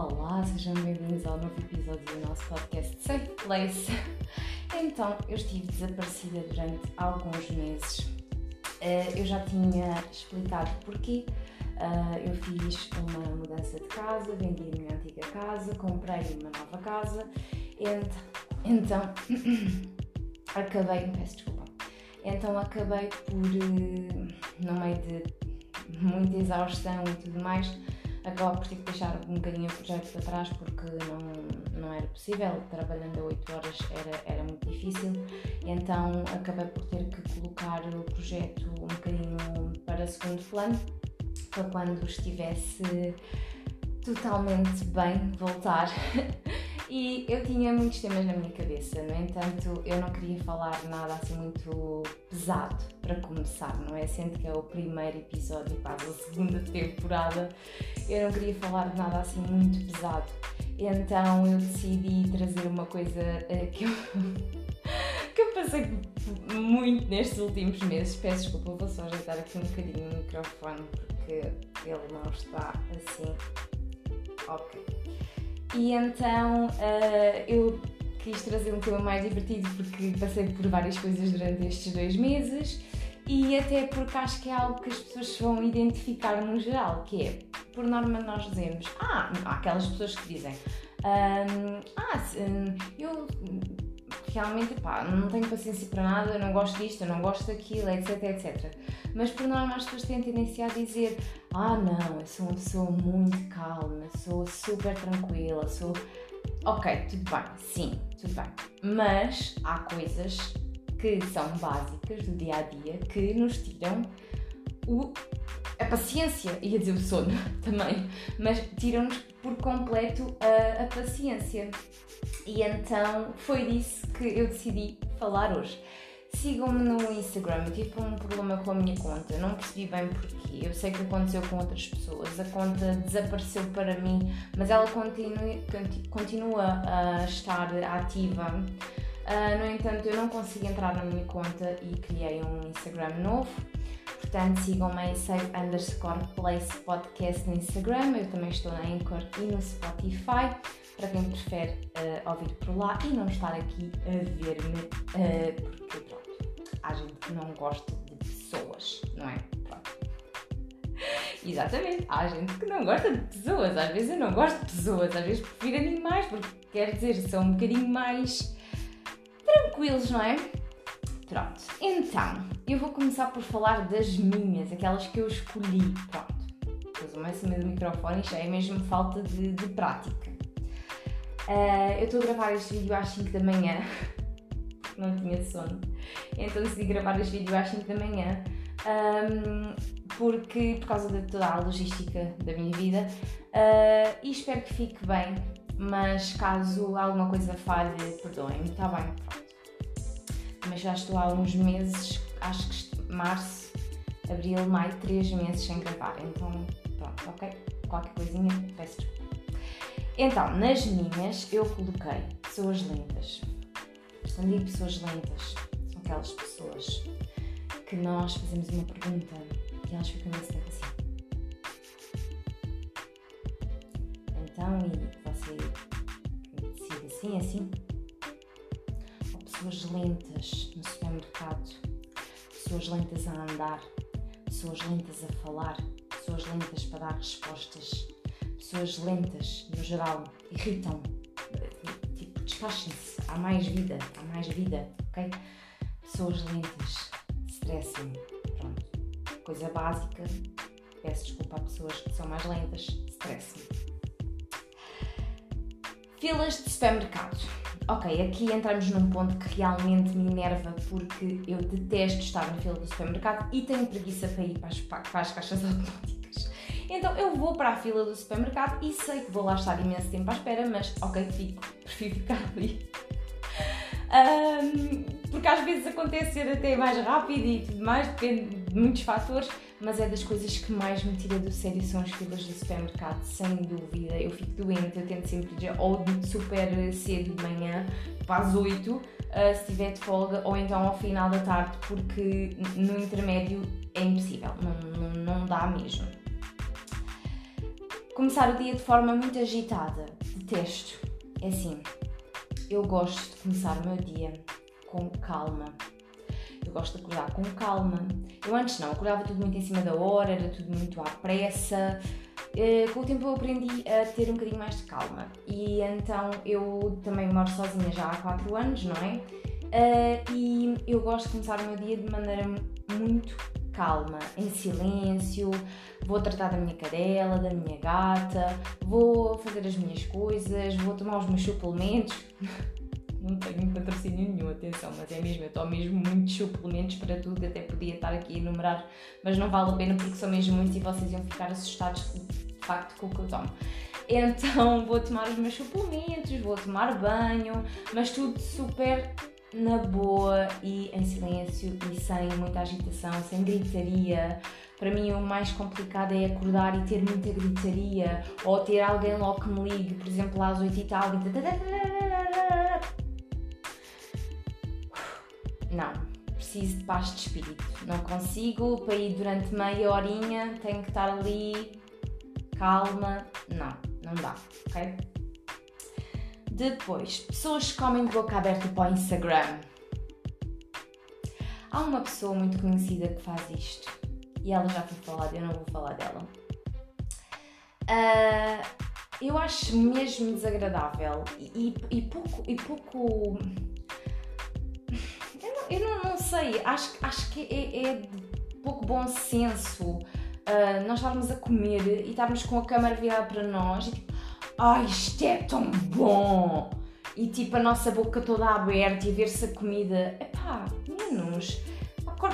Olá, sejam bem-vindos ao novo episódio do nosso podcast Safe Place. Então, eu estive desaparecida durante alguns meses. Eh, eu já tinha explicado porquê. Eh, eu fiz uma mudança de casa, vendi a minha antiga casa, comprei uma nova casa. Então, acabei, peço desculpa. Então acabei por, eh, no meio de muita exaustão e tudo mais, acaba por ter que deixar um bocadinho o projeto para trás porque não, não era possível, trabalhando a 8 horas era, era muito difícil, então acabei por ter que colocar o projeto um bocadinho para segundo plano, para quando estivesse totalmente bem voltar. e eu tinha muitos temas na minha cabeça, no entanto, eu não queria falar nada assim muito pesado para começar, não é? Sendo que é o primeiro episódio, quase a segunda temporada, eu não queria falar de nada assim muito pesado. Então eu decidi trazer uma coisa uh, que eu. que eu passei muito nestes últimos meses. Peço desculpa, vou só ajeitar aqui um bocadinho o microfone porque ele não está assim. Ok. E então uh, eu quis trazer um tema mais divertido porque passei por várias coisas durante estes dois meses e até porque acho que é algo que as pessoas vão identificar no geral, que é, por norma nós dizemos, ah, há aquelas pessoas que dizem, um, ah, hum, eu realmente, pá, não tenho paciência para nada, não gosto disto, não gosto daquilo, etc, etc. Mas por norma as pessoas têm tendência a dizer, ah, não, eu sou uma pessoa muito calma, sou super tranquila, sou... Ok, tudo bem, sim, tudo bem. Mas há coisas que são básicas do dia a dia que nos tiram o, a paciência, ia dizer o sono também, mas tiram-nos por completo a, a paciência. E então foi disso que eu decidi falar hoje. Sigam-me no Instagram, eu tive um problema com a minha conta, não percebi bem porquê. Eu sei que aconteceu com outras pessoas, a conta desapareceu para mim, mas ela continua, continua a estar ativa. Uh, no entanto, eu não consegui entrar na minha conta e criei um Instagram novo. Portanto, sigam-me em save underscore place podcast no Instagram. Eu também estou na Anchor e no Spotify. Para quem prefere uh, ouvir por lá e não estar aqui a ver-me, uh, porque pronto, há gente que não gosta de pessoas, não é? Pronto. Exatamente, há gente que não gosta de pessoas. Às vezes eu não gosto de pessoas, às vezes prefiro animais, porque quer dizer, são um bocadinho mais tranquilos, não é? Pronto, então, eu vou começar por falar das minhas, aquelas que eu escolhi. Pronto, pus uma acima do microfone já é mesmo falta de, de prática. Uh, eu estou a gravar este vídeo às 5 da manhã, não tinha sono, então decidi gravar este vídeo às 5 da manhã. Um, porque por causa de toda a logística da minha vida uh, e espero que fique bem, mas caso alguma coisa falhe, perdoem-me, está bem, pronto mas já estou há uns meses, acho que março, abril, maio, três meses sem gravar. Então, pronto, ok? Qualquer coisinha, peço desculpa. Então, nas minhas eu coloquei pessoas lentas. Quando digo pessoas lentas, são aquelas pessoas que nós fazemos uma pergunta e elas ficam tempo assim. Assim, assim, pessoas lentas no supermercado, pessoas lentas a andar, pessoas lentas a falar, pessoas lentas para dar respostas, pessoas lentas no geral irritam, tipo, despachem-se, há mais vida, há mais vida, ok? Pessoas lentas estressam, pronto. Coisa básica, peço desculpa a pessoas que são mais lentas, estressam. Filas de supermercado ok, aqui entramos num ponto que realmente me enerva porque eu detesto estar na fila do supermercado e tenho preguiça para ir para as, para as caixas automáticas. Então eu vou para a fila do supermercado e sei que vou lá estar imenso tempo à espera, mas ok, fico, prefiro ficar ali. Um, porque às vezes acontece ser até mais rápido e tudo mais, depende de muitos fatores, mas é das coisas que mais me tira do sério são as filas do supermercado, sem dúvida. Eu fico doente, eu tento sempre ir ou super cedo de manhã, para as 8, uh, se estiver de folga, ou então ao final da tarde, porque no intermédio é impossível, não, não, não dá mesmo. começar o dia de forma muito agitada. Detesto. É assim, eu gosto de começar o meu dia com calma. Eu gosto de acordar com calma. Eu antes não, acordava tudo muito em cima da hora, era tudo muito à pressa. Eh, com o tempo eu aprendi a ter um bocadinho mais de calma. E então eu também moro sozinha já há 4 anos, não é? Uh, e eu gosto de começar o meu dia de maneira muito calma, em silêncio. Vou tratar da minha cadela, da minha gata, vou fazer as minhas coisas, vou tomar os meus suplementos. Não tenho patrocínio nenhum, atenção, mas é mesmo, eu tomo mesmo muitos suplementos para tudo, até podia estar aqui a enumerar, mas não vale a pena porque são mesmo muitos e vocês iam ficar assustados de facto com o que eu tomo. Então vou tomar os meus suplementos, vou tomar banho, mas tudo super na boa e em silêncio e sem muita agitação, sem gritaria. Para mim, o mais complicado é acordar e ter muita gritaria ou ter alguém logo que me ligue, por exemplo, às 8 e tal. Não, preciso de paz de espírito. Não consigo para ir durante meia horinha, tenho que estar ali calma. Não, não dá, ok? Depois, pessoas que comem de boca aberta para o Instagram. Há uma pessoa muito conhecida que faz isto e ela já foi falada, eu não vou falar dela. Uh, eu acho mesmo desagradável e, e, pouco. E pouco eu não, não, sei, acho, acho que é, é, pouco bom senso uh, nós estarmos a comer e estarmos com a câmera virada para nós e tipo, ai, isto é tão bom! E tipo a nossa boca toda aberta e ver-se a comida, epá, menos.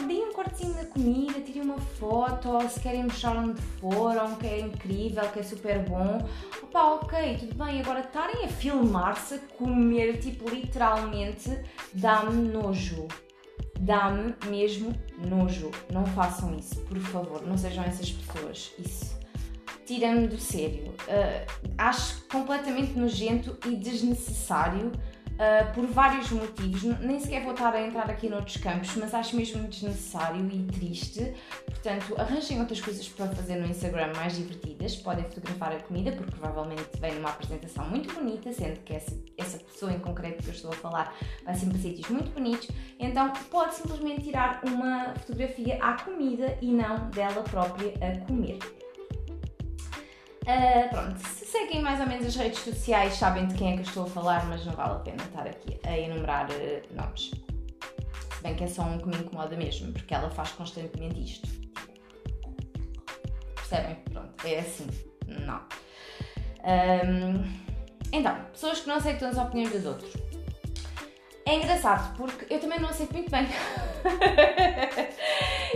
Deem um cortezinho da comida, tirem uma foto, ou se querem mostrar onde foram, que é incrível, que é super bom. Opá, ok, tudo bem. Agora estarem a filmar-se a comer, tipo, literalmente, dá-me nojo. Dá-me mesmo nojo. Não façam isso, por favor. Não sejam essas pessoas. Isso tira-me do sério. Uh, acho completamente nojento e desnecessário uh, por vários motivos. Nem sequer vou estar a entrar aqui noutros campos, mas acho mesmo desnecessário e triste. Portanto, arranjem outras coisas para fazer no Instagram mais divertidas. Podem fotografar a comida, porque provavelmente vem numa apresentação muito bonita, sendo que essa, essa pessoa em concreto que eu estou a falar vai sempre a sítios muito bonitos. Então, pode simplesmente tirar uma fotografia à comida e não dela própria a comer. Uh, pronto, se seguem mais ou menos as redes sociais, sabem de quem é que eu estou a falar, mas não vale a pena estar aqui a enumerar uh, nomes. Se bem que é só um que me incomoda mesmo, porque ela faz constantemente isto. Percebem? Pronto, é assim. Não. Um, então, pessoas que não aceitam as opiniões dos outros. É engraçado porque eu também não aceito muito bem.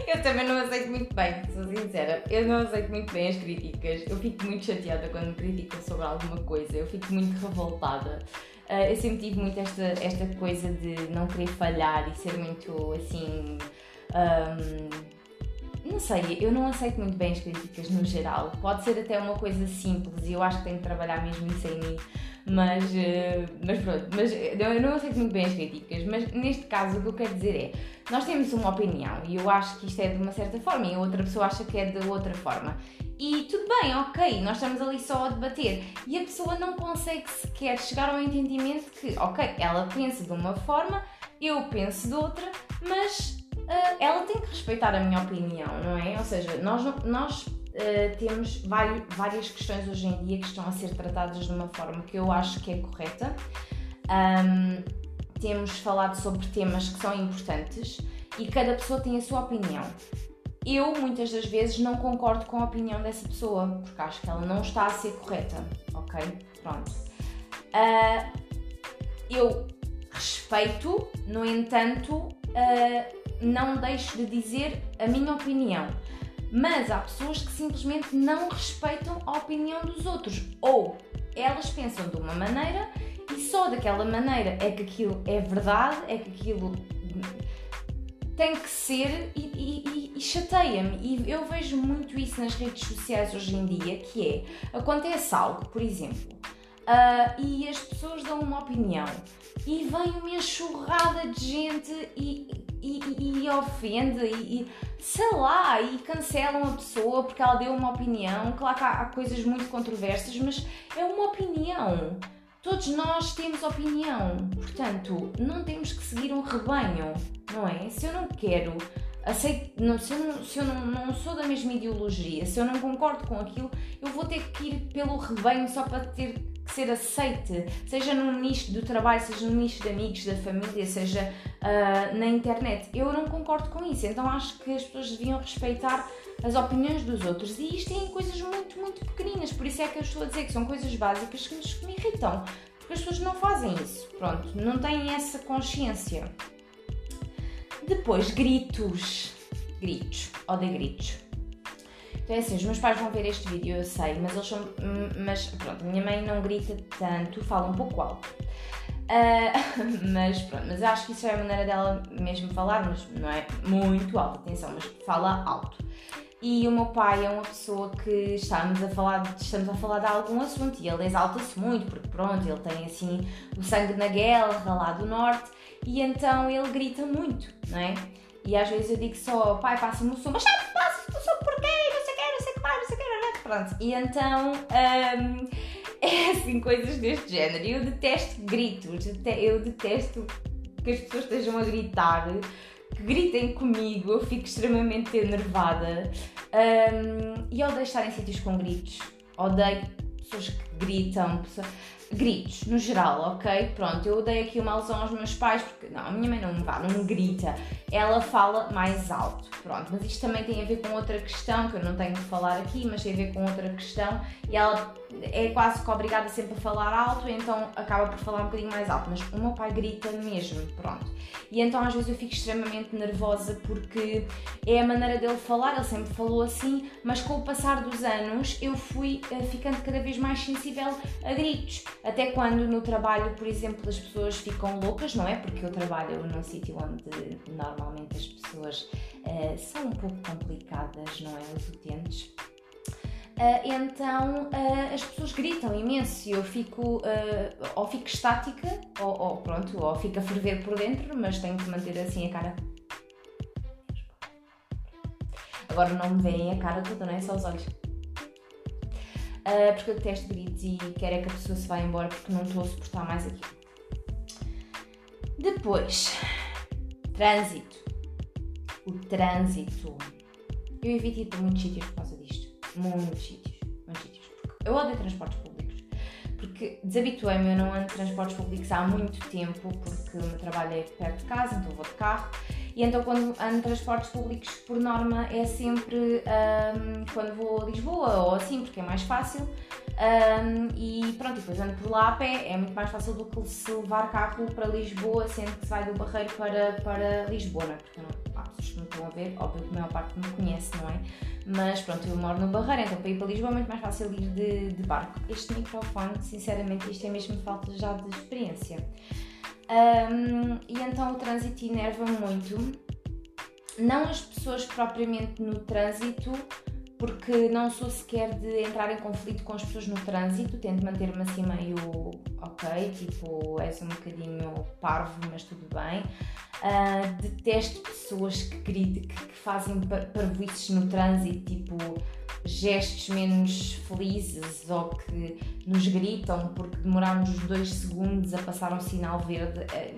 eu também não aceito muito bem, sou sincera. Eu não aceito muito bem as críticas. Eu fico muito chateada quando me criticam sobre alguma coisa. Eu fico muito revoltada. Uh, eu sempre tive muito esta, esta coisa de não querer falhar e ser muito assim. Um, não sei, eu não aceito muito bem as críticas no geral. Pode ser até uma coisa simples e eu acho que tenho que trabalhar mesmo isso em mim mas, uh, mas pronto, mas eu não aceito muito bem as críticas, mas neste caso o que eu quero dizer é, nós temos uma opinião e eu acho que isto é de uma certa forma e a outra pessoa acha que é de outra forma. E tudo bem, ok, nós estamos ali só a debater e a pessoa não consegue sequer chegar ao entendimento que, ok, ela pensa de uma forma, eu penso de outra, mas uh, ela tem que respeitar a minha opinião, não é? Ou seja, nós, nós uh, temos vários, várias questões hoje em dia que estão a ser tratadas de uma forma que eu acho que é correta. Um, temos falado sobre temas que são importantes e cada pessoa tem a sua opinião. Eu muitas das vezes não concordo com a opinião dessa pessoa porque acho que ela não está a ser correta, ok? Pronto. Uh, eu respeito, no entanto, uh, não deixo de dizer a minha opinião. Mas há pessoas que simplesmente não respeitam a opinião dos outros. Ou elas pensam de uma maneira e só daquela maneira é que aquilo é verdade, é que aquilo tem que ser e, e, e chateia-me. E eu vejo muito isso nas redes sociais hoje em dia, que é, acontece algo, por exemplo, uh, e as pessoas dão uma opinião e vem uma enxurrada de gente e e, ofende e, e, sei lá, e cancelam a pessoa porque ela deu uma opinião. Claro que há, há coisas muito controversas, mas é uma opinião. Todos nós temos opinião, portanto, não temos que seguir um rebanho, não é? Se eu não quero aceito, não, se eu, não, se eu não, não, sou da mesma ideologia, se eu não concordo com aquilo, eu vou ter que ir pelo rebanho só para ter ser aceite, seja no nicho do trabalho, seja no nicho de amigos, da família, seja uh, na internet. Eu não concordo com isso, então acho que as pessoas deviam respeitar as opiniões dos outros e isto em coisas muito, muito pequeninas, por isso é que eu estou a dizer que são coisas básicas que, nos, que me irritam, porque as pessoas não fazem isso, pronto, não têm essa consciência. Depois, gritos. Gritos. Odeio gritos. Então é assim, os meus pais vão ver este vídeo, eu sei, mas eles são. Mas pronto, minha mãe não grita tanto, fala um pouco alto. Uh, mas pronto, mas acho que isso é a maneira dela mesmo falar, mas não é muito alto, atenção, mas fala alto. E o meu pai é uma pessoa que estamos a falar, estamos a falar de algum assunto e ele exalta-se muito, porque pronto, ele tem assim o sangue na guerra lá do norte e então ele grita muito, não é? E às vezes eu digo só, pai, passa-me o som, mas sabe, Pronto. E então um, é assim, coisas deste género. Eu detesto gritos, eu detesto que as pessoas estejam a gritar, que gritem comigo, eu fico extremamente enervada. Um, e odeio estar em sítios com gritos. Odeio pessoas que gritam. Pessoas gritos, no geral, ok? Pronto, eu dei aqui uma alusão aos meus pais, porque não, a minha mãe não me vá, não me grita, ela fala mais alto, pronto, mas isto também tem a ver com outra questão, que eu não tenho que falar aqui, mas tem a ver com outra questão, e ela é quase que obrigada sempre a falar alto, então acaba por falar um bocadinho mais alto, mas o meu pai grita mesmo, pronto. E então às vezes eu fico extremamente nervosa porque é a maneira dele falar, ele sempre falou assim, mas com o passar dos anos eu fui uh, ficando cada vez mais sensível a gritos. Até quando no trabalho, por exemplo, as pessoas ficam loucas, não é? Porque eu trabalho num sítio onde normalmente as pessoas uh, são um pouco complicadas, não é? Os utentes. Uh, então uh, as pessoas gritam imenso e eu fico uh, ou fico estática ou, ou, pronto, ou fico a ferver por dentro, mas tenho que manter assim a cara. Agora não me veem a cara toda, não é? Só os olhos. porque eu detesto gritos e quero é que a pessoa se vá embora porque não estou a suportar mais aqui. Depois, trânsito. O trânsito. Eu evito ir para muitos sítios por causa muitos sítios, muitos sítios. Eu odeio transportes públicos, porque desabituei-me, eu não ando de transportes públicos há muito tempo, porque o meu trabalho é perto de casa, então vou de carro. E então quando ando de transportes públicos, por norma, é sempre um, quando vou a Lisboa ou assim, porque é mais fácil. Um, e pronto, depois ando por lá a pé, é muito mais fácil do que se levar carro para Lisboa, sendo que se vai do Barreiro para, para Lisboa, não é? Porque não, há pessoas que me estão a ver, óbvio que a maior parte me conhece, não é? Mas pronto, eu moro no Barreiro, então para ir para Lisboa é muito mais fácil ir de, de barco. Este microfone, sinceramente, isto é mesmo falta já de experiência. Um, e então o trânsito enerva muito. Não as pessoas propriamente no trânsito, porque não sou sequer de entrar em conflito com as pessoas no trânsito, tento manter-me assim meio ok, tipo, és um bocadinho parvo, mas tudo bem. Uh, detesto pessoas que que, que fazem parvoices no trânsito, tipo gestos menos felizes ou que nos gritam porque demorámos dois segundos a passar um sinal verde, eh,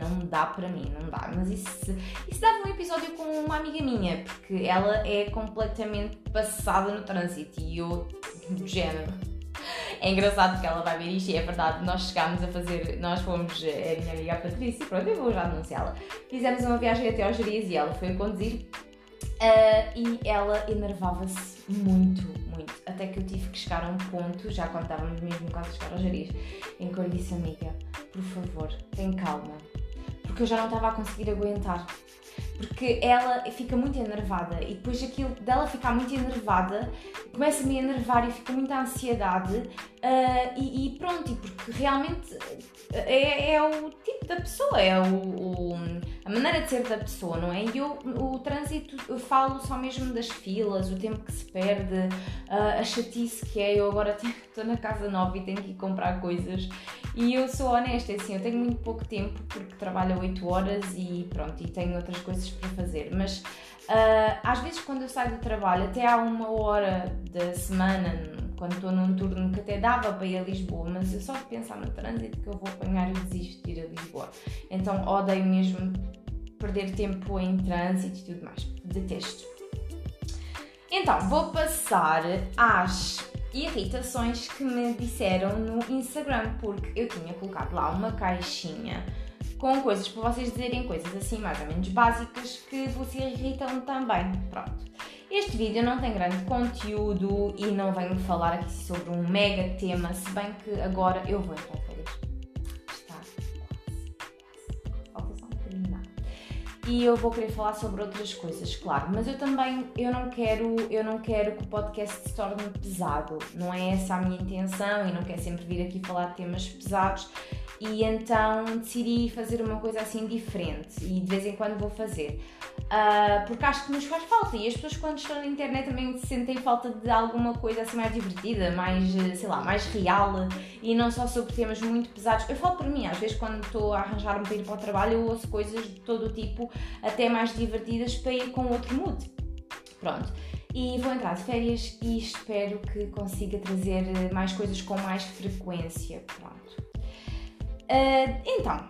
não dá para mim, não dá. Mas isso, isso dava um episódio com uma amiga minha, porque ela é completamente passada no trânsito e eu, do género. É engraçado porque ela vai ver isto e é verdade, nós chegámos a fazer, nós fomos, é a minha amiga a Patrícia, pronto, eu vou já anunciá-la. Fizemos uma viagem até aos Gerias e ela foi a conduzir Uh, e ela enervava-se muito, muito. Até que eu tive que chegar a um ponto, já quando estávamos mesmo quase a chegar aos jarias, em que eu lhe disse, amiga, por favor, tem calma. Porque eu já não estava a conseguir aguentar. Porque ela fica muito enervada e depois aquilo dela ficar muito enervada começa-me a enervar e fica muita ansiedade uh, e, e, pronto, e porque realmente é, é, o tipo da pessoa, é o, o, a maneira de ser da pessoa, não é? E eu, o trânsito, eu falo só mesmo das filas, o tempo que se perde, uh, a chatice que é. Eu agora estou na casa nova e tenho que ir comprar coisas e eu sou honesta, é assim, eu tenho muito pouco tempo porque trabalho 8 horas e pronto, e tenho outras coisas para fazer, mas uh, às vezes quando eu saio do trabalho, até há uma hora da semana, quando estou num turno que até dava para ir a Lisboa, mas eu só de pensar no trânsito que eu vou apanhar e desisto de ir a Lisboa. Então odeio mesmo perder tempo em trânsito e tudo mais. Detesto. Então, vou passar às irritações que me disseram no Instagram, porque eu tinha colocado lá uma caixinha com coisas para vocês dizerem coisas assim mais ou menos básicas que vos irritam também. Pronto. Este vídeo não tem grande conteúdo e não venho falar aqui sobre um mega tema, se bem que agora eu vou entrar. Está quase. Bocadinho E eu vou querer falar sobre outras coisas, claro, mas eu também eu não quero, eu não quero que o podcast se torne pesado. Não é essa a minha intenção e não quero sempre vir aqui falar de temas pesados e então decidi fazer uma coisa assim diferente e de vez em quando vou fazer. Uh, porque acho que nos faz falta e as pessoas quando estão na internet também sentem falta de alguma coisa assim mais divertida, mais, sei lá, mais real e não só sobre temas muito pesados. Eu falo por mim, às vezes quando estou a arranjar-me para ir para o trabalho eu ouço coisas de todo o tipo, até mais divertidas para ir com outro mood. Pronto. E vou entrar de férias e espero que consiga trazer mais coisas com mais frequência. Pronto. Uh, então,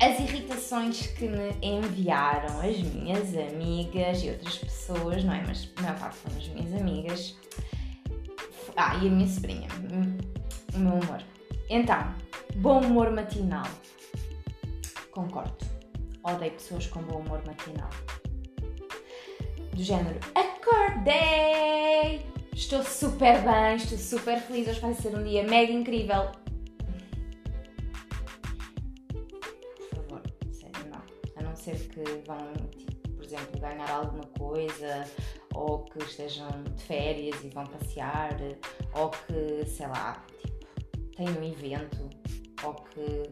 as irritações que me enviaram as minhas amigas e outras pessoas, não é? Mas a maior parte foram as minhas amigas. Ah, e a minha sobrinha. O meu humor. Então, bom humor matinal. Concordo. Odeio pessoas com bom humor matinal. Do género, acordei! Estou super bem, estou super feliz. Hoje vai ser um dia mega incrível ser que vão, tipo, por exemplo, ganhar alguma coisa, ou que estejam de férias e vão passear, ou que, sei lá, tipo, têm um evento, ou que.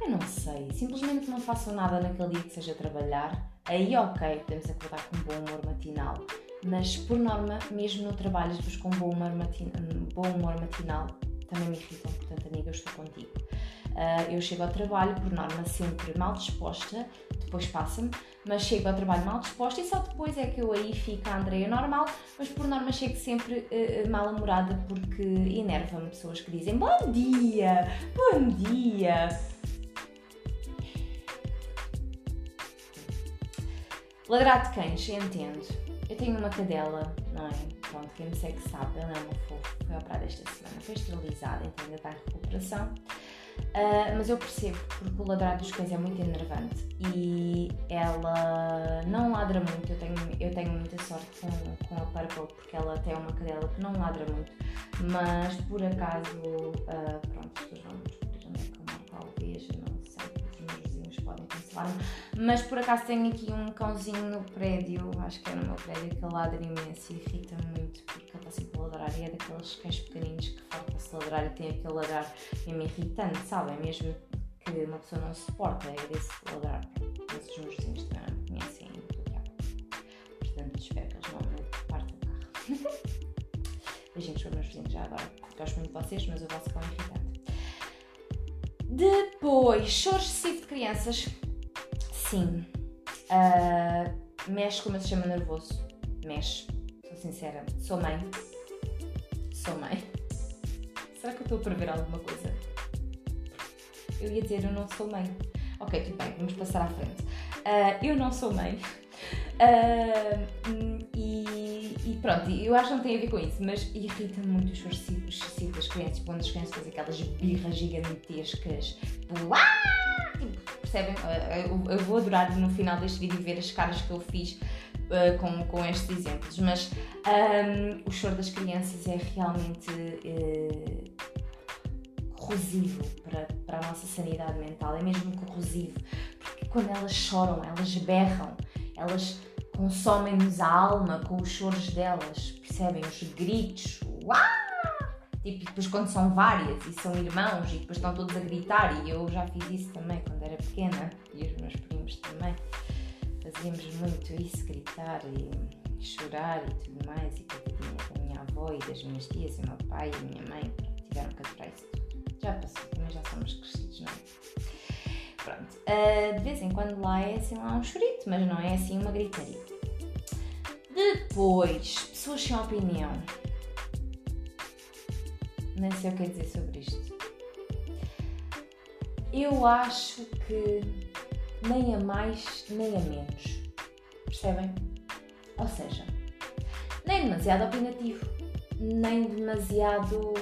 Eu não sei, simplesmente não façam nada naquele dia que seja trabalhar, aí ok, podemos acordar com um bom humor matinal. Mas por norma, mesmo no trabalho, as com bom humor, matinal, bom humor matinal também me irritam, portanto, amiga, eu estou contigo. Uh, eu chego ao trabalho, por norma, sempre mal disposta, depois passa-me, mas chego ao trabalho mal disposta e só depois é que eu aí fico a Andreia normal, mas por norma chego sempre uh, mal-humorada porque enerva-me pessoas que dizem bom dia, bom dia. Ladrar de cães, entendo. Eu tenho uma cadela, não é? Pronto, quem me segue sabe, ela é uma fofa, foi operada esta semana, foi esterilizada, então ainda está em recuperação. Uh, mas eu percebo, porque o ladrar dos cães é muito enervante e ela não ladra muito. Eu tenho, eu tenho muita sorte com, com a Purple, porque ela é uma cadela que não ladra muito, mas por acaso, uh, pronto, pessoas vão descobrir onde é que eu talvez, não sei, os meus vizinhos podem cancelar-me, mas por acaso tenho aqui um cãozinho no prédio, acho que é no meu prédio, que ladra imenso e irrita-me muito, porque ele está sempre a ladrar e é daqueles cães pequeninos que fartam-se ladrar e tem aquele ladrar mesmo irritante, sabem? Mesmo que uma pessoa não suporta, é desse ladrar. Os meus vizinhos também me conhecem diabo. Portanto, espero que eles não me partam o carro. Beijinhos para os meus vizinhos já agora. Gosto muito de vocês, mas o vosso cão é irritante. Depois, choro excessivo de crianças. Sim. Uh, mexe com o meu sistema nervoso. Mexe. Sincera. Sou mãe. Sou mãe. Será que eu estou a prever alguma coisa? Eu ia dizer eu não sou mãe. Ok, tudo bem, vamos passar à frente. Uh, eu não sou mãe. Uh, e, e, pronto, eu acho que não tem a ver com isso, mas irrita-me muito os excessivo das crianças, quando as crianças fazem aquelas birras gigantescas, tipo, ah! tipo percebem? Uh, eu, eu, vou adorar no final deste vídeo ver as caras que eu fiz uh, com, com estes exemplos, mas um, o choro das crianças é realmente corrosivo para, para a nossa sanidade mental, é mesmo corrosivo, porque quando elas choram, elas berram, elas consomem-nos a alma com os choros delas, percebem? Os gritos, uau! Tipo, depois quando são várias e são irmãos e depois estão todos a gritar, e eu já fiz isso também quando era pequena, e os meus primos também, fazíamos muito isso, gritar e chorar e tudo mais, e coitadinha da minha avó e das minhas tias, e meu pai e minha mãe, tiveram que aturar isso tudo. Já passou, também já somos crescidos, não é? Pronto, uh, de vez em quando lá é assim lá um chorito, mas não é assim uma gritaria. Depois, pessoas sem opinião. Nem sei o que é dizer sobre isto. Eu acho que nem a mais nem a menos. Percebem? Ou seja, nem demasiado opinativo, nem demasiado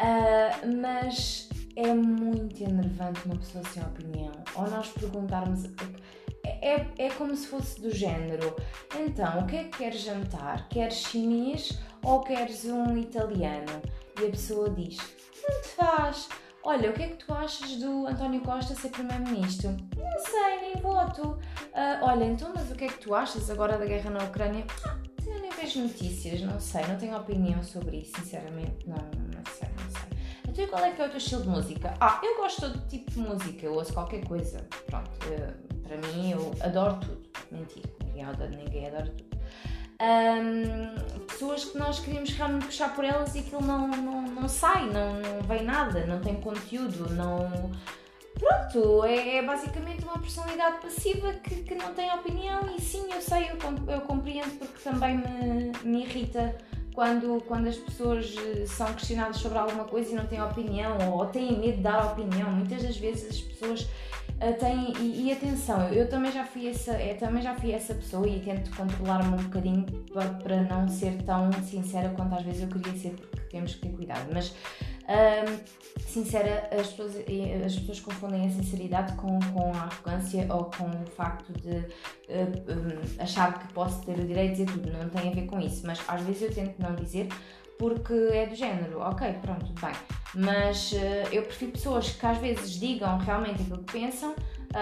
Uh, mas é muito enervante uma pessoa sem opinião. Ou nós perguntarmos. É, é como se fosse do género. Então, o que é que queres jantar? Queres chinês ou queres um italiano? E a pessoa diz: Tanto faz. Olha, o que é que tu achas do António Costa ser Primeiro-Ministro? Não sei, nem voto. Uh, olha, então, mas o que é que tu achas agora da guerra na Ucrânia? Ah, nem vejo notícias, não sei, não tenho opinião sobre isso, sinceramente, não, não sei. Então qual é que é o teu estilo de música? Ah, eu gosto de todo tipo de música, eu ouço qualquer coisa. Pronto, uh, para mim eu adoro tudo. Mentira, ninguém adora, ninguém adora tudo. Um, pessoas que nós queríamos realmente puxar por elas e aquilo não, não, não sai, não, não vem nada, não tem conteúdo, não. Pronto, é, é basicamente uma personalidade passiva que, que não tem opinião e sim, eu sei, eu, eu compreendo porque também me, me irrita quando, quando as pessoas eh, são questionadas sobre alguma coisa e não têm opinião ou, têm medo de dar opinião. Muitas das vezes as pessoas uh, têm. E, e, atenção, eu também já fui essa, eu também já fui essa pessoa e tento controlar-me um bocadinho para, para não ser tão sincera quanto às vezes eu queria ser, porque temos que ter cuidado. Mas um, sincera, as pessoas, as pessoas confundem a sinceridade com, com a arrogância ou com o facto de uh, um, achar que posso ter o direito de dizer tudo. Não tem a ver com isso, mas às vezes eu tento não dizer porque é do género, ok, pronto, bem. Mas uh, eu prefiro pessoas que às vezes digam realmente aquilo que pensam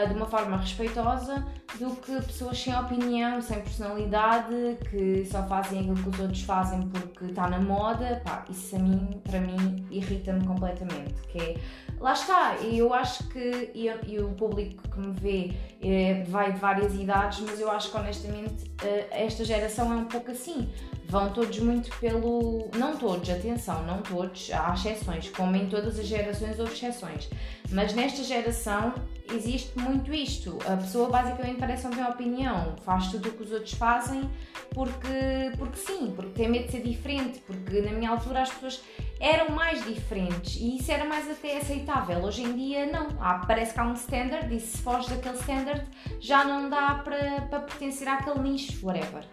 de uma forma respeitosa do que pessoas sem opinião, sem personalidade, que só fazem aquilo que os outros fazem porque está na moda. Pá, isso a mim, para mim, irrita-me completamente. Que é, lá está, eu acho que, e, o público que me vê é, vai de várias idades, mas eu acho que honestamente uh, esta geração é um pouco assim vão todos muito pelo. Não todos, atenção, não todos, há exceções, como em todas as gerações houve exceções. Mas nesta geração existe muito isto. A pessoa basicamente parece não ter opinião, faz tudo o que os outros fazem porque, porque sim, porque tem medo de ser diferente, porque na minha altura as pessoas eram mais diferentes e isso era mais até aceitável. Hoje em dia não. Há, parece que há um standard e se foge daquele standard já não dá para, para pertencer àquele nicho, whatever.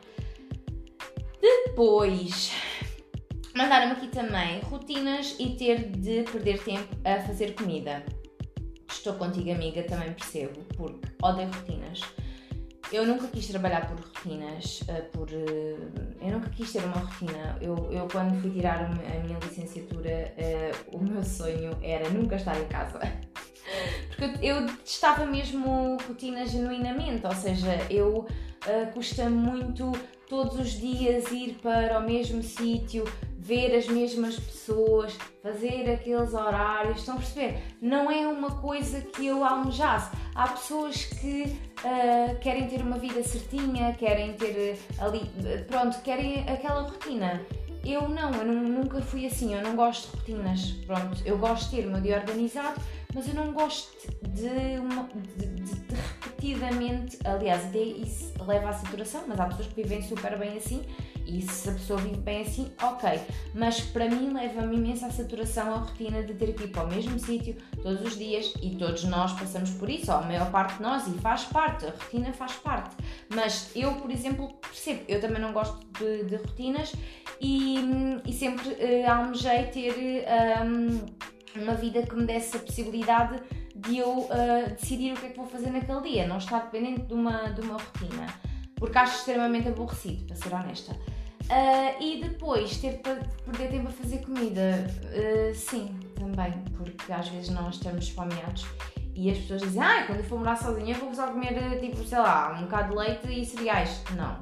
Depois, mandaram-me aqui também rotinas e ter de perder tempo a fazer comida. Estou contigo, amiga, também percebo, porque odeio rotinas. Eu nunca quis trabalhar por rotinas, eh, por. Eh, eu nunca quis ter uma rotina. Eu, eu quando fui tirar a minha licenciatura, eh, o meu sonho era nunca estar em casa. Porque eu estava mesmo rotina genuinamente, ou seja, eu custa muito todos os dias ir para o mesmo sítio, ver as mesmas pessoas, fazer aqueles horários. Estão a perceber? Não é uma coisa que eu almejasse. Há pessoas que uh, querem ter uma vida certinha, querem ter ali, pronto, querem aquela rotina. Eu não, eu nunca fui assim, eu não gosto de rotinas. Pronto, eu gosto de ter o meu dia organizado, mas eu não gosto de, uma, de, repetidamente, aliás, até isso leva à saturação, mas há pessoas que vivem super bem assim e se a pessoa vive bem assim, ok. Mas para mim leva-me imensa saturação a rotina de ter que ir para o mesmo sítio todos os dias e todos nós passamos por isso, ou a maior parte de nós, e faz parte, a rotina faz parte. Mas eu, por exemplo, percebo, eu também não gosto de, de rotinas e, e sempre uh, almejei ter um, uma vida que me desse a possibilidade de eu uh, decidir o que é que vou fazer naquele dia, não estar dependente de uma, de uma rotina. porque acho extremamente aborrecido, para ser honesta. Uh, e depois ter para perder tempo a fazer comida, uh, sim, também, porque às vezes nós estamos esfomeados e as pessoas dizem, ah, quando eu for morar sozinha vou só comer tipo, sei lá, um bocado de leite e cereais. Não,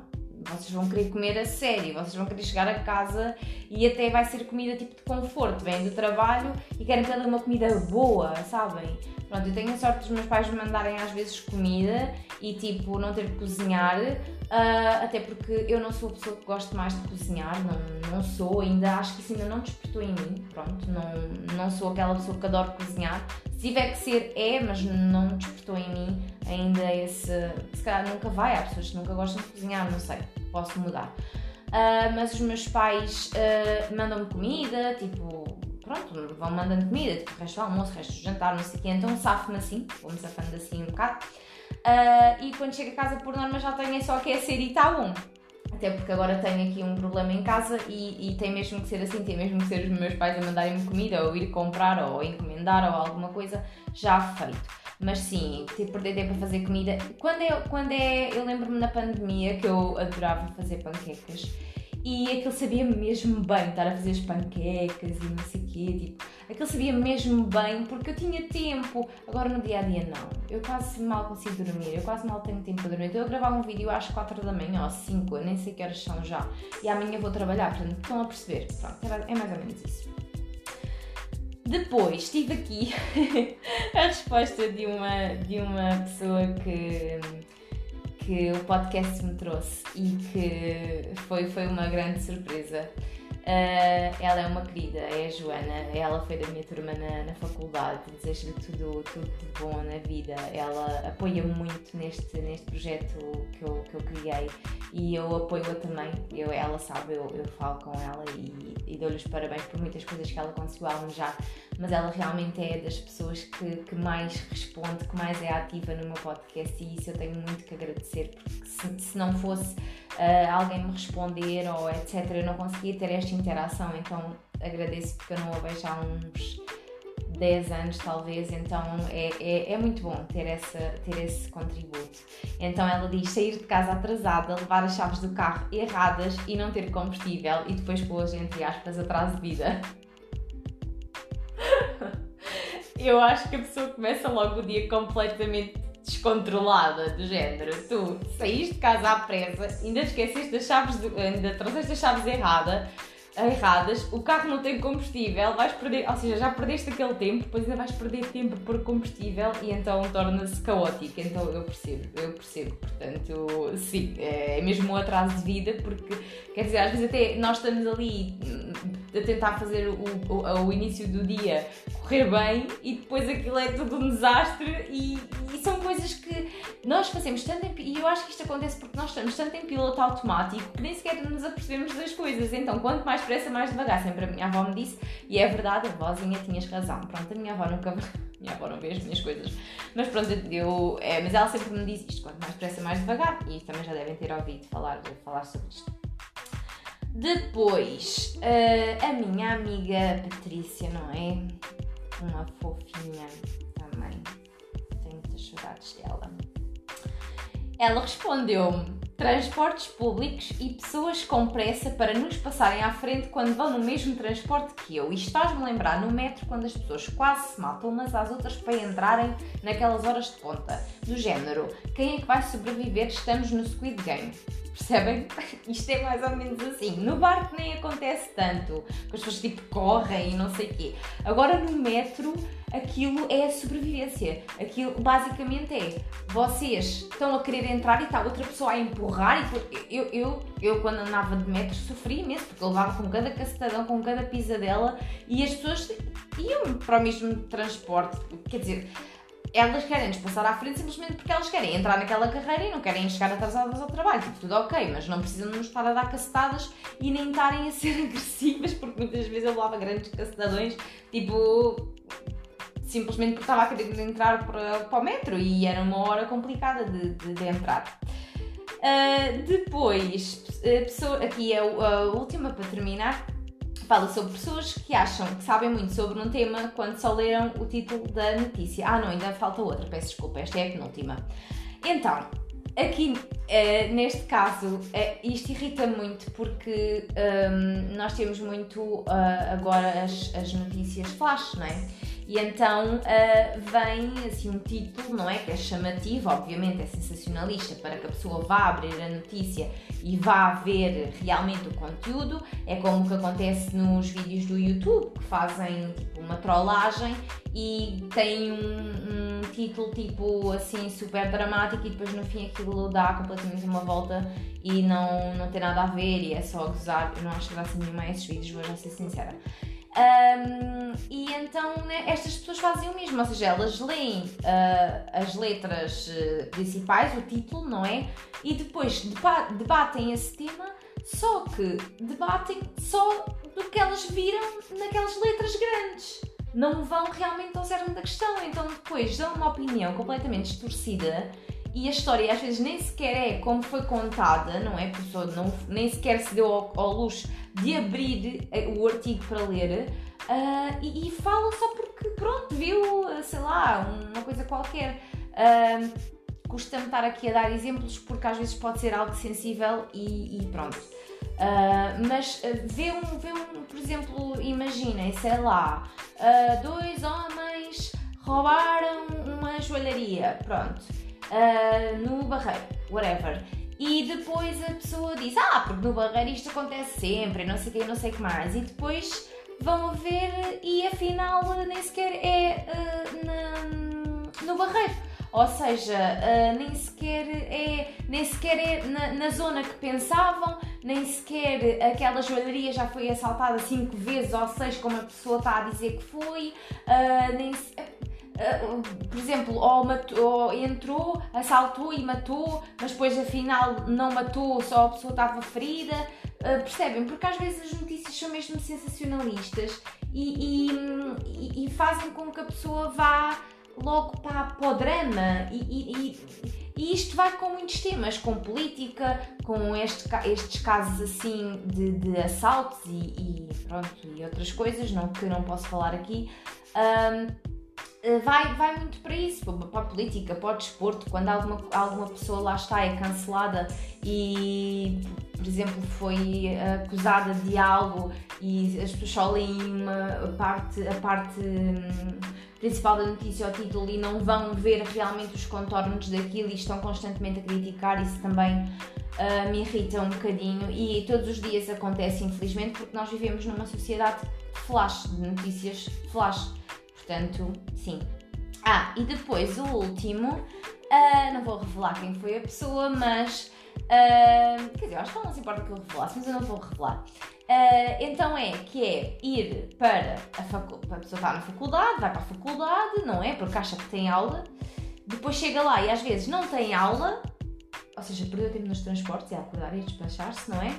vocês vão querer comer a sério, vocês vão querer chegar a casa e até vai ser comida tipo de conforto, vêm do trabalho e querem ter uma comida boa, sabem? Pronto, eu tenho a sorte dos meus pais me mandarem às vezes comida e tipo não ter de cozinhar, uh, até porque eu não sou a pessoa que gosta mais de cozinhar, não, não sou, ainda acho que isso ainda não despertou em mim, pronto, não, não sou aquela pessoa que adora cozinhar. Se tiver que ser, é, mas não despertou em mim ainda esse. Se calhar nunca vai, há pessoas que nunca gostam de cozinhar, não sei, posso mudar. Uh, mas os meus pais uh, mandam-me comida, tipo, pronto, vão mandando comida, tipo, resto do almoço, resto do jantar, não sei o quê, então safo-me assim, vou-me safando assim um bocado. Uh, e quando chego a casa, por norma, já tenho é só aquecer e está bom. Até porque agora tenho aqui um problema em casa e, e, tem mesmo que ser assim, tem mesmo que ser os meus pais a mandarem-me comida ou ir comprar ou encomendar ou alguma coisa já feito. Mas sim, ter perder tempo a fazer comida. Quando é, quando é eu lembro-me na pandemia que eu adorava fazer panquecas e aquilo sabia mesmo bem, estar a fazer as panquecas e não sei o quê, tipo, aquilo sabia mesmo bem porque eu tinha tempo. Agora no dia a dia não. Eu quase mal consigo dormir, eu quase mal tenho tempo para dormir. Então eu gravar um vídeo às 4 da manhã ou 5, eu nem sei que horas são já. E amanhã vou trabalhar, portanto estão a perceber. Pronto, é mais ou menos isso. Depois tive aqui a resposta de uma, de uma pessoa que que o podcast me trouxe e que foi, foi uma grande surpresa. Uh, ela é uma querida, é a Joana, ela foi da minha turma na, na faculdade, desejo-lhe tudo, tudo de bom na vida. Ela apoia-me muito neste, neste projeto que eu, que eu criei e eu apoio-a também. Eu, ela sabe, eu, eu falo com ela e, e dou-lhe os parabéns por muitas coisas que ela conseguiu almejar, mas ela realmente é das pessoas que, que mais responde, que mais é ativa no meu podcast e isso eu tenho muito que agradecer, porque se, se não fosse uh, alguém me responder ou etc. Eu não conseguia ter esta interação, então agradeço porque eu não a vejo há uns 10 anos talvez, então é, é, é, muito bom ter, essa, ter esse contributo. Então ela diz sair de casa atrasada, levar as chaves do carro erradas e não ter combustível e depois pôs entre aspas atraso de vida. Eu acho que a pessoa começa logo o dia completamente descontrolada, do género. Tu saíste de casa à pressa, ainda esqueceste as chaves, do, ainda trouxeste as chaves errada, erradas, o carro não tem combustível, vais perder, ou seja, já perdeste aquele tempo, depois ainda vais perder tempo por combustível e então torna-se caótico. Então eu percebo, eu percebo. Portanto, sim, é mesmo um atraso de vida, porque quer dizer, às vezes até nós estamos ali a tentar fazer o, o, o início do dia correr bem e depois aquilo é tudo um desastre e, e são coisas que nós fazemos tanto em, e eu acho que isto acontece porque nós estamos tanto em piloto automático que nem sequer nos apercebemos das coisas. Então, quanto mais depressa, mais devagar. Sempre a minha avó me disse, e é verdade, a vozinha tinhas razão. Pronto, a minha avó nunca. minha avó não vê as minhas coisas. Mas pronto, eu. É, mas ela sempre me diz isto: quanto mais depressa, mais devagar. E também já devem ter ouvido falar, falar sobre isto. Depois, uh, a minha amiga Patrícia, não é? Uma fofinha também. Tenho muitas saudades dela. Ela respondeu-me: transportes públicos e pessoas com pressa para nos passarem à frente quando vão no mesmo transporte que eu. E estás-me a lembrar no metro quando as pessoas quase se matam umas às outras para entrarem naquelas horas de ponta. Do género: quem é que vai sobreviver? Estamos no Squid Game. Percebem? Isto é mais ou menos assim. No barco nem acontece tanto, que as pessoas tipo correm e não sei o quê. Agora no metro aquilo é a sobrevivência. Aquilo basicamente é vocês estão a querer entrar e está outra pessoa a empurrar. E eu, eu, eu, quando andava de metro, sofria imenso, porque eu levava com cada cacetadão, com cada pisadela e as pessoas iam para o mesmo transporte. Quer dizer, elas querem-nos passar à frente simplesmente porque elas querem entrar naquela carreira e não querem chegar atrasadas ao trabalho. Tipo, tudo ok, mas não precisam nos estar a dar cacetadas e nem estarem a ser agressivas, porque muitas vezes eu levava grandes cacetadões, tipo, simplesmente porque estava a querer entrar para, para o metro e era uma hora complicada de, de, de entrar. Uh, depois, a pessoa, aqui é a última para terminar, fala sobre pessoas que acham que sabem muito sobre um tema quando só leram o título da notícia. Ah, não, ainda falta outra, peço desculpa, esta é a penúltima. Então, aqui, uh, neste caso, uh, isto irrita muito porque um, nós temos muito uh, agora as, as notícias flash, não é? E então uh, vem assim um título, não é? Que é chamativo, obviamente é sensacionalista para que a pessoa vá abrir a notícia e vá ver realmente o conteúdo. É como o que acontece nos vídeos do YouTube, que fazem tipo uma trollagem e tem um, um título tipo assim super dramático e depois no fim aquilo dá completamente uma volta e não, não tem nada a ver e é só gozar. Eu não acho graça nenhuma a esses vídeos, vou já ser sincera. Um, e então né, estas pessoas fazem o mesmo, ou seja, elas leem uh, as letras uh, principais, o título, não é? E depois deba debatem esse tema, só que debatem só do que elas viram naquelas letras grandes. Não vão realmente ao cerne da questão, então depois dão uma opinião completamente distorcida e a história às vezes nem sequer é como foi contada, não é? Pessoa não, nem sequer se deu ao, ao luxo de abrir eh, o artigo para ler uh, e, e, fala só porque, pronto, viu, sei lá, uma coisa qualquer. Uh, Custa-me estar aqui a dar exemplos porque às vezes pode ser algo sensível e, e pronto. Uh, mas uh, vê, um, vê um, por exemplo, imaginem, sei lá, uh, dois homens roubaram uma joalharia, pronto uh, no barreiro, whatever. E depois a pessoa diz, ah, porque no barreiro isto acontece sempre, não sei o que, não sei o que mais. E depois vão ver e afinal nem sequer é uh, na, no barreiro. Ou seja, uh, nem sequer é, nem sequer é na, na, zona que pensavam, nem sequer aquela joalheria já foi assaltada cinco vezes ou seis, como a pessoa está a dizer que foi. Uh, nem se, por exemplo, ou, matou, ou, entrou, assaltou e matou, mas depois afinal não matou, só a pessoa estava ferida. Uh, percebem? Porque às vezes as notícias são mesmo sensacionalistas e, e, e fazem com que a pessoa vá logo para, para o drama e, e, isto vai com muitos temas, com política, com este, estes casos assim de, de assaltos e, pronto, e outras coisas não, que eu não posso falar aqui. Eh, vai, vai muito para isso, para a política, para o desporto, quando alguma, alguma pessoa lá está é cancelada e, por exemplo, foi acusada de algo e as pessoas só leem uma parte, a parte hum, principal da notícia, o título, e não vão ver realmente os contornos daquilo e estão constantemente a criticar, isso também uh, me irrita um bocadinho. E todos os dias acontece, infelizmente, porque nós vivemos numa sociedade flash, de notícias flash Portanto, sim. Ah, e depois o último, uh, não vou revelar quem foi a pessoa, mas. Uh, quer dizer, acho que não se importa que eu revelasse, mas eu não vou revelar. Uh, então é que é ir para a faculdade, a pessoa está na faculdade, vai para a faculdade, não é? Porque acha que tem aula, depois chega lá e às vezes não tem aula, ou seja, perdeu tempo nos transportes e a acordar e despachar-se, não é?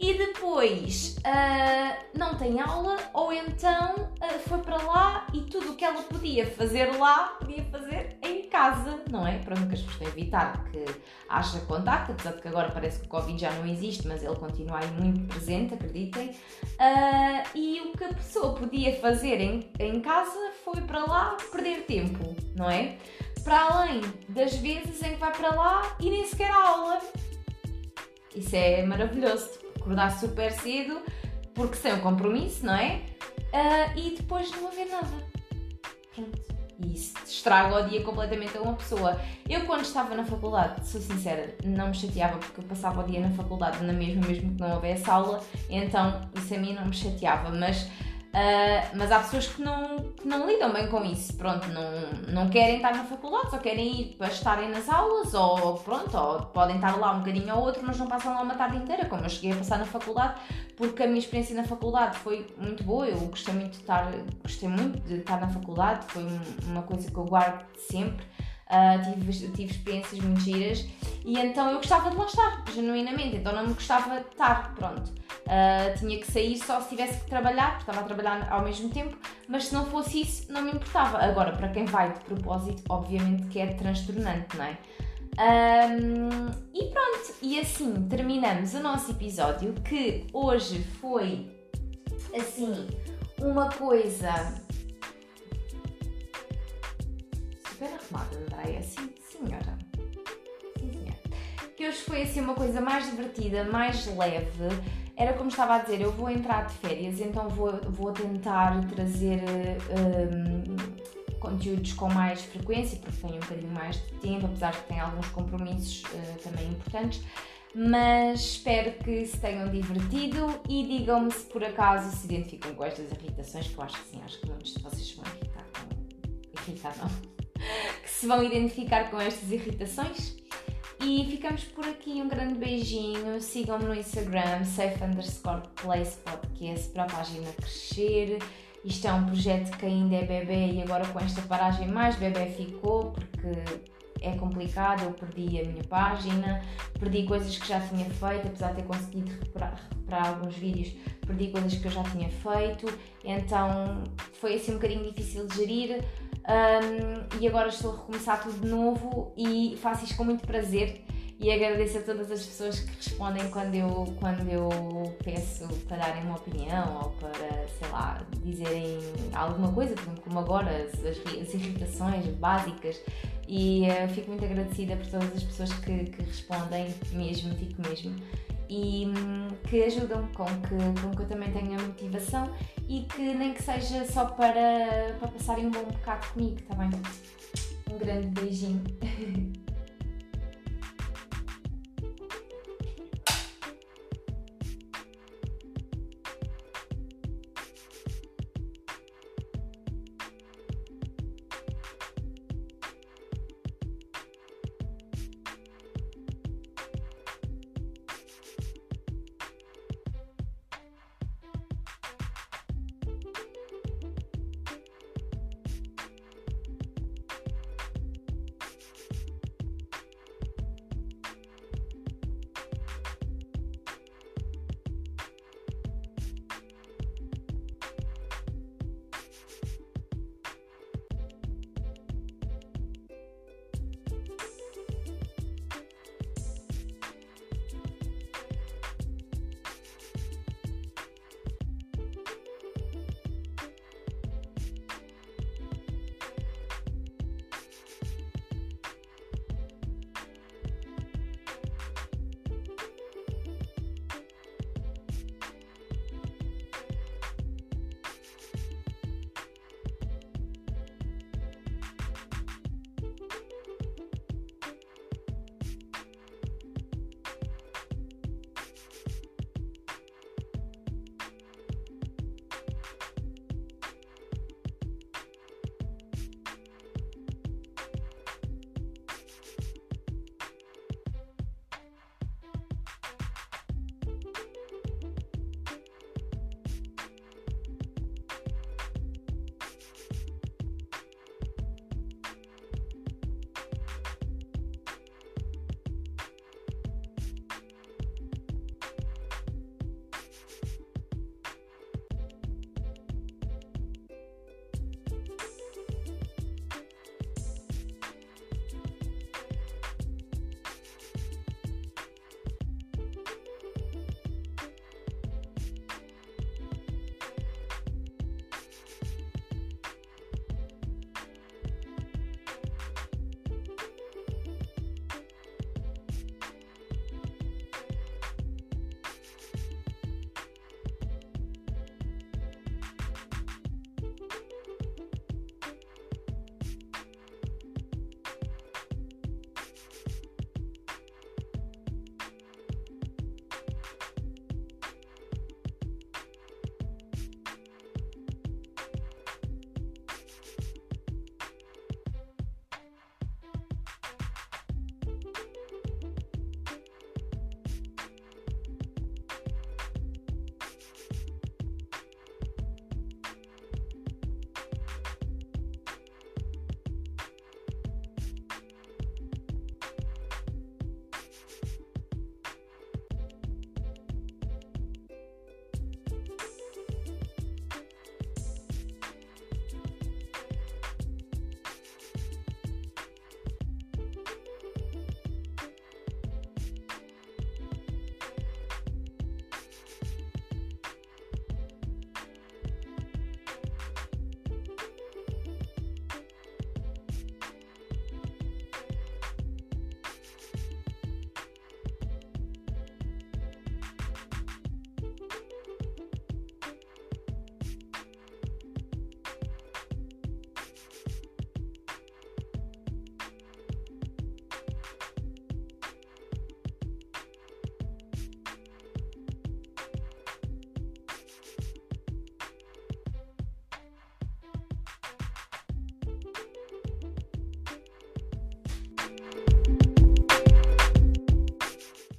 E depois uh, não tem aula, ou então uh, foi para lá e tudo o que ela podia fazer lá, podia fazer em casa, não é? Para nunca as pessoas evitar que haja contacto, apesar de que agora parece que o Covid já não existe, mas ele continua aí muito presente, acreditem. Uh, e o que a pessoa podia fazer em, em casa foi para lá perder tempo, não é? Para além das vezes em que vai para lá e nem sequer aula. Isso é maravilhoso acordar super cedo, porque sem o compromisso, não é? Uh, e depois não haver nada. Pronto. E isso estraga o dia completamente a uma pessoa. Eu, quando estava na faculdade, sou sincera, não me chateava porque eu passava o dia na faculdade na mesma, mesmo que não houvesse aula, então isso a mim não me chateava. Mas Uh, mas há pessoas que não, que não lidam bem com isso, pronto, não, não querem estar na faculdade, só querem ir para estarem nas aulas, ou pronto, ou podem estar lá um bocadinho ou outro, mas não passam lá uma tarde inteira, como eu cheguei a passar na faculdade, porque a minha experiência na faculdade foi muito boa, eu gostei muito de estar, gostei muito de estar na faculdade, foi uma coisa que eu guardo sempre. Uh, tive, tive experiências muito giras e então eu gostava de lá estar, genuinamente, então não me gostava de estar, pronto. Uh, tinha que sair só se tivesse que trabalhar, porque estava a trabalhar ao mesmo tempo, mas se não fosse isso, não me importava. Agora, para quem vai de propósito, obviamente que é transtornante, não é? Um, e pronto, e assim terminamos o nosso episódio que hoje foi assim uma coisa super arrumada, Andréia. Sim, senhora. Que hoje foi assim uma coisa mais divertida, mais leve. Era como estava a dizer, eu vou entrar de férias, então vou, vou tentar trazer um, conteúdos com mais frequência, porque tenho um bocadinho mais de tempo, apesar de que tenho alguns compromissos uh, também importantes mas espero que se tenham divertido e digam-me se por acaso se identificam com estas irritações, que eu acho que sim, acho que muitos de vocês vão irritar com. irritar não. que se vão identificar com estas irritações. E ficamos por aqui, um grande beijinho, sigam-me no Instagram, safe underscore place podcast para a página crescer. Isto é um projeto que ainda é bebê e agora com esta paragem mais bebê ficou, porque é complicado, eu perdi a minha página, perdi coisas que já tinha feito, apesar de ter conseguido recuperar, recuperar alguns vídeos, perdi coisas que eu já tinha feito, então foi assim um bocadinho difícil de gerir. Um, e agora estou a recomeçar tudo de novo e faço isto com muito prazer e agradeço a todas as pessoas que respondem quando eu, quando eu peço para darem uma opinião ou para, sei lá, dizerem alguma coisa, como agora, as, as irritações básicas e uh, fico muito agradecida por todas as pessoas que, que respondem, mesmo, fico mesmo, e um, que ajudam com que, com que eu também tenha motivação e que nem que seja só para, para passarem um bom bocado comigo, tá bem? Um grande beijinho.